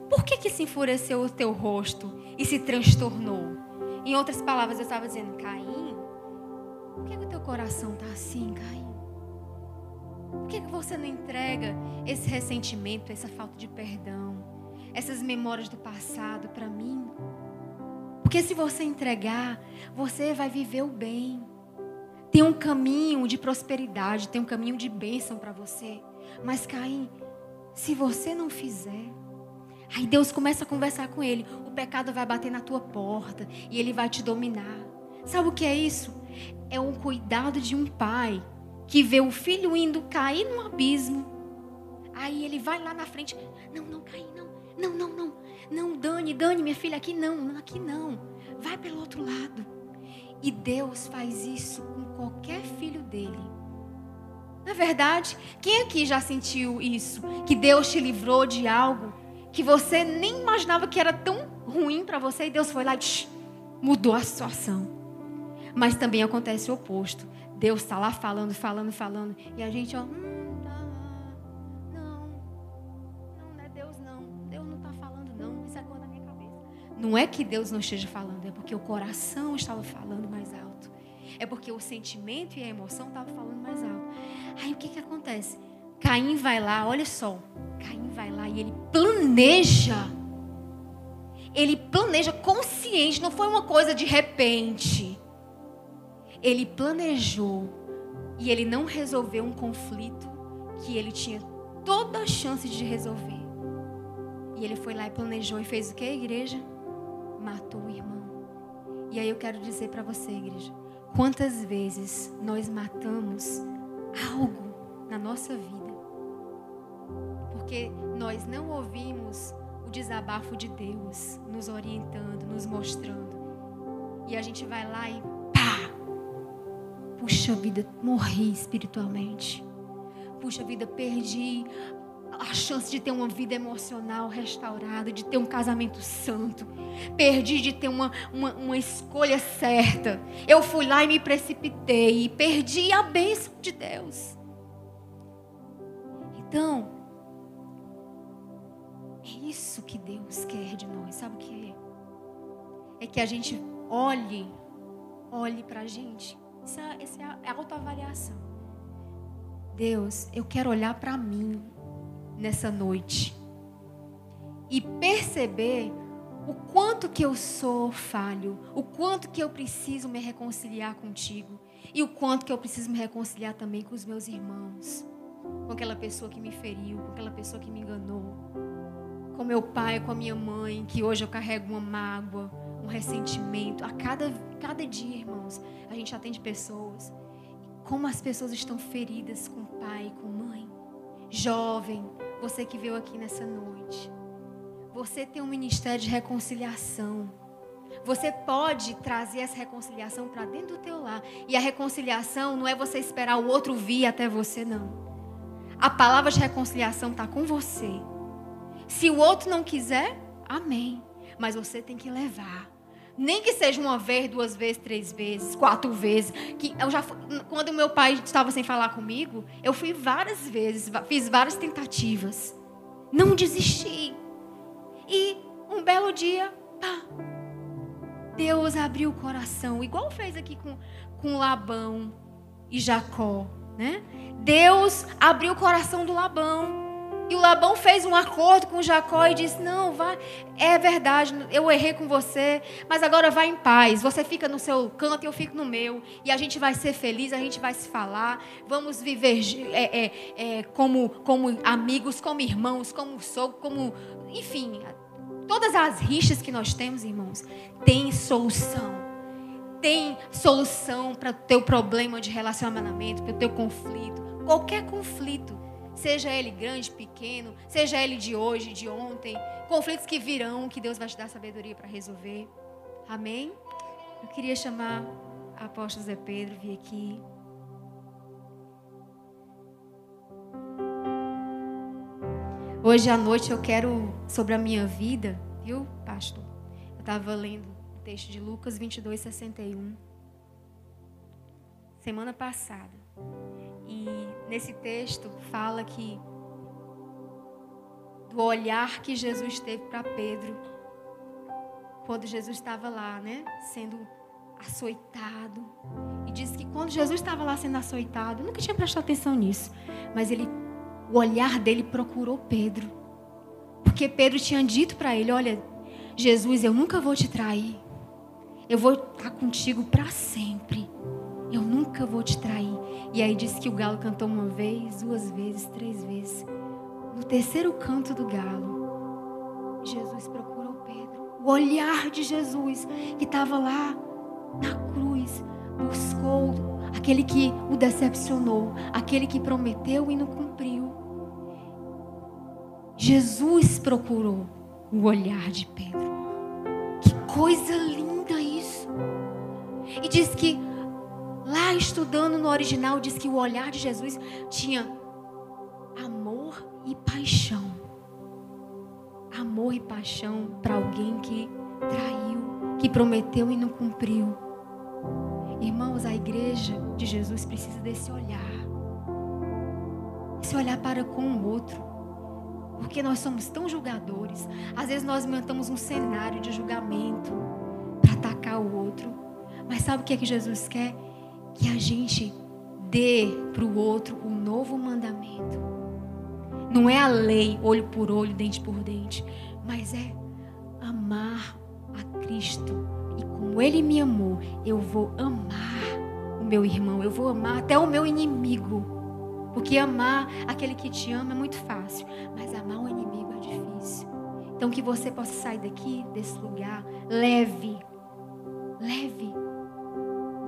por que, que se enfureceu o teu rosto e se transtornou? Em outras palavras, eu estava dizendo: Caim, por que, que o teu coração está assim, Caim? Por que, que você não entrega esse ressentimento, essa falta de perdão, essas memórias do passado para mim? Porque se você entregar, você vai viver o bem. Tem um caminho de prosperidade, tem um caminho de bênção para você. Mas Caim, se você não fizer, aí Deus começa a conversar com ele. O pecado vai bater na tua porta e ele vai te dominar. Sabe o que é isso? É um cuidado de um pai que vê o filho indo cair no abismo. Aí ele vai lá na frente. Não, não, não. Não, Dani, Dani, minha filha, aqui não, aqui não. Vai pelo outro lado. E Deus faz isso com qualquer filho dele. Na verdade, quem aqui já sentiu isso? Que Deus te livrou de algo que você nem imaginava que era tão ruim para você e Deus foi lá e mudou a situação. Mas também acontece o oposto. Deus está lá falando, falando, falando e a gente, ó, hum, Não é que Deus não esteja falando, é porque o coração estava falando mais alto. É porque o sentimento e a emoção estavam falando mais alto. Aí o que, que acontece? Caim vai lá, olha só. Caim vai lá e ele planeja. Ele planeja consciente, não foi uma coisa de repente. Ele planejou e ele não resolveu um conflito que ele tinha toda a chance de resolver. E ele foi lá e planejou e fez o que, igreja? Matou o irmão. E aí eu quero dizer para você, igreja, quantas vezes nós matamos algo na nossa vida. Porque nós não ouvimos o desabafo de Deus nos orientando, nos mostrando. E a gente vai lá e pá! Puxa vida, morri espiritualmente. Puxa vida, perdi a chance de ter uma vida emocional restaurada, de ter um casamento santo. Perdi de ter uma, uma, uma, escolha certa. Eu fui lá e me precipitei e perdi a bênção de Deus. Então, é isso que Deus quer de nós. Sabe o que é? É que a gente olhe, olhe para a gente. Essa, essa é a autoavaliação. Deus, eu quero olhar para mim nessa noite e perceber o quanto que eu sou falho, o quanto que eu preciso me reconciliar contigo e o quanto que eu preciso me reconciliar também com os meus irmãos, com aquela pessoa que me feriu, com aquela pessoa que me enganou, com meu pai, com a minha mãe, que hoje eu carrego uma mágoa, um ressentimento. A cada, cada dia, irmãos, a gente atende pessoas. Como as pessoas estão feridas com pai, com mãe. Jovem, você que veio aqui nessa noite. Você tem um ministério de reconciliação. Você pode trazer essa reconciliação para dentro do teu lar. E a reconciliação não é você esperar o outro vir até você, não. A palavra de reconciliação está com você. Se o outro não quiser, amém. Mas você tem que levar. Nem que seja uma vez, duas vezes, três vezes, quatro vezes. Que eu já, quando meu pai estava sem falar comigo, eu fui várias vezes, fiz várias tentativas. Não desisti. E um belo dia, pá, Deus abriu o coração, igual fez aqui com, com Labão e Jacó, né? Deus abriu o coração do Labão. E o Labão fez um acordo com Jacó e disse: Não, vai, é verdade, eu errei com você, mas agora vai em paz. Você fica no seu canto e eu fico no meu. E a gente vai ser feliz, a gente vai se falar. Vamos viver é, é, é, como, como amigos, como irmãos, como sogro, como. Enfim, Todas as rixas que nós temos, irmãos, tem solução. Tem solução para o teu problema de relacionamento, para o teu conflito. Qualquer conflito, seja ele grande, pequeno, seja ele de hoje, de ontem, conflitos que virão, que Deus vai te dar sabedoria para resolver. Amém? Eu queria chamar a apóstolo Zé Pedro, vir aqui. Hoje à noite eu quero, sobre a minha vida, viu, pastor? Eu estava lendo o texto de Lucas 22, 61. Semana passada. E nesse texto fala que do olhar que Jesus teve para Pedro quando Jesus estava lá, né, sendo açoitado. E diz que quando Jesus estava lá sendo açoitado, nunca tinha prestado atenção nisso, mas ele o olhar dele procurou Pedro. Porque Pedro tinha dito para ele: Olha, Jesus, eu nunca vou te trair. Eu vou estar contigo para sempre. Eu nunca vou te trair. E aí disse que o galo cantou uma vez, duas vezes, três vezes. No terceiro canto do galo, Jesus procurou Pedro. O olhar de Jesus, que estava lá na cruz, buscou aquele que o decepcionou, aquele que prometeu e não cumpriu. Jesus procurou o olhar de Pedro. Que coisa linda isso. E diz que lá estudando no original diz que o olhar de Jesus tinha amor e paixão. Amor e paixão para alguém que traiu, que prometeu e não cumpriu. Irmãos, a igreja de Jesus precisa desse olhar. Esse olhar para com o outro. Porque nós somos tão julgadores. Às vezes nós montamos um cenário de julgamento para atacar o outro. Mas sabe o que é que Jesus quer? Que a gente dê para o outro um novo mandamento. Não é a lei, olho por olho, dente por dente, mas é amar a Cristo. E como Ele me amou, eu vou amar o meu irmão, eu vou amar até o meu inimigo. Porque amar aquele que te ama é muito fácil, mas amar o inimigo é difícil. Então que você possa sair daqui, desse lugar, leve, leve.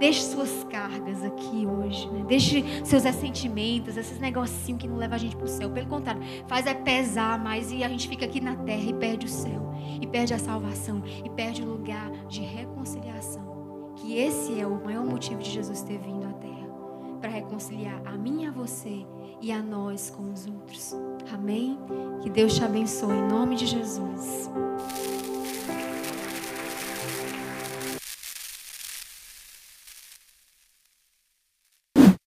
Deixe suas cargas aqui hoje, né? Deixe seus ressentimentos, esses negocinhos que não levam a gente para o céu. Pelo contrário, faz é pesar mais e a gente fica aqui na terra e perde o céu, e perde a salvação, e perde o lugar de reconciliação. Que esse é o maior motivo de Jesus ter vindo à terra para reconciliar a mim a você e a nós com os outros. Amém? Que Deus te abençoe em nome de Jesus.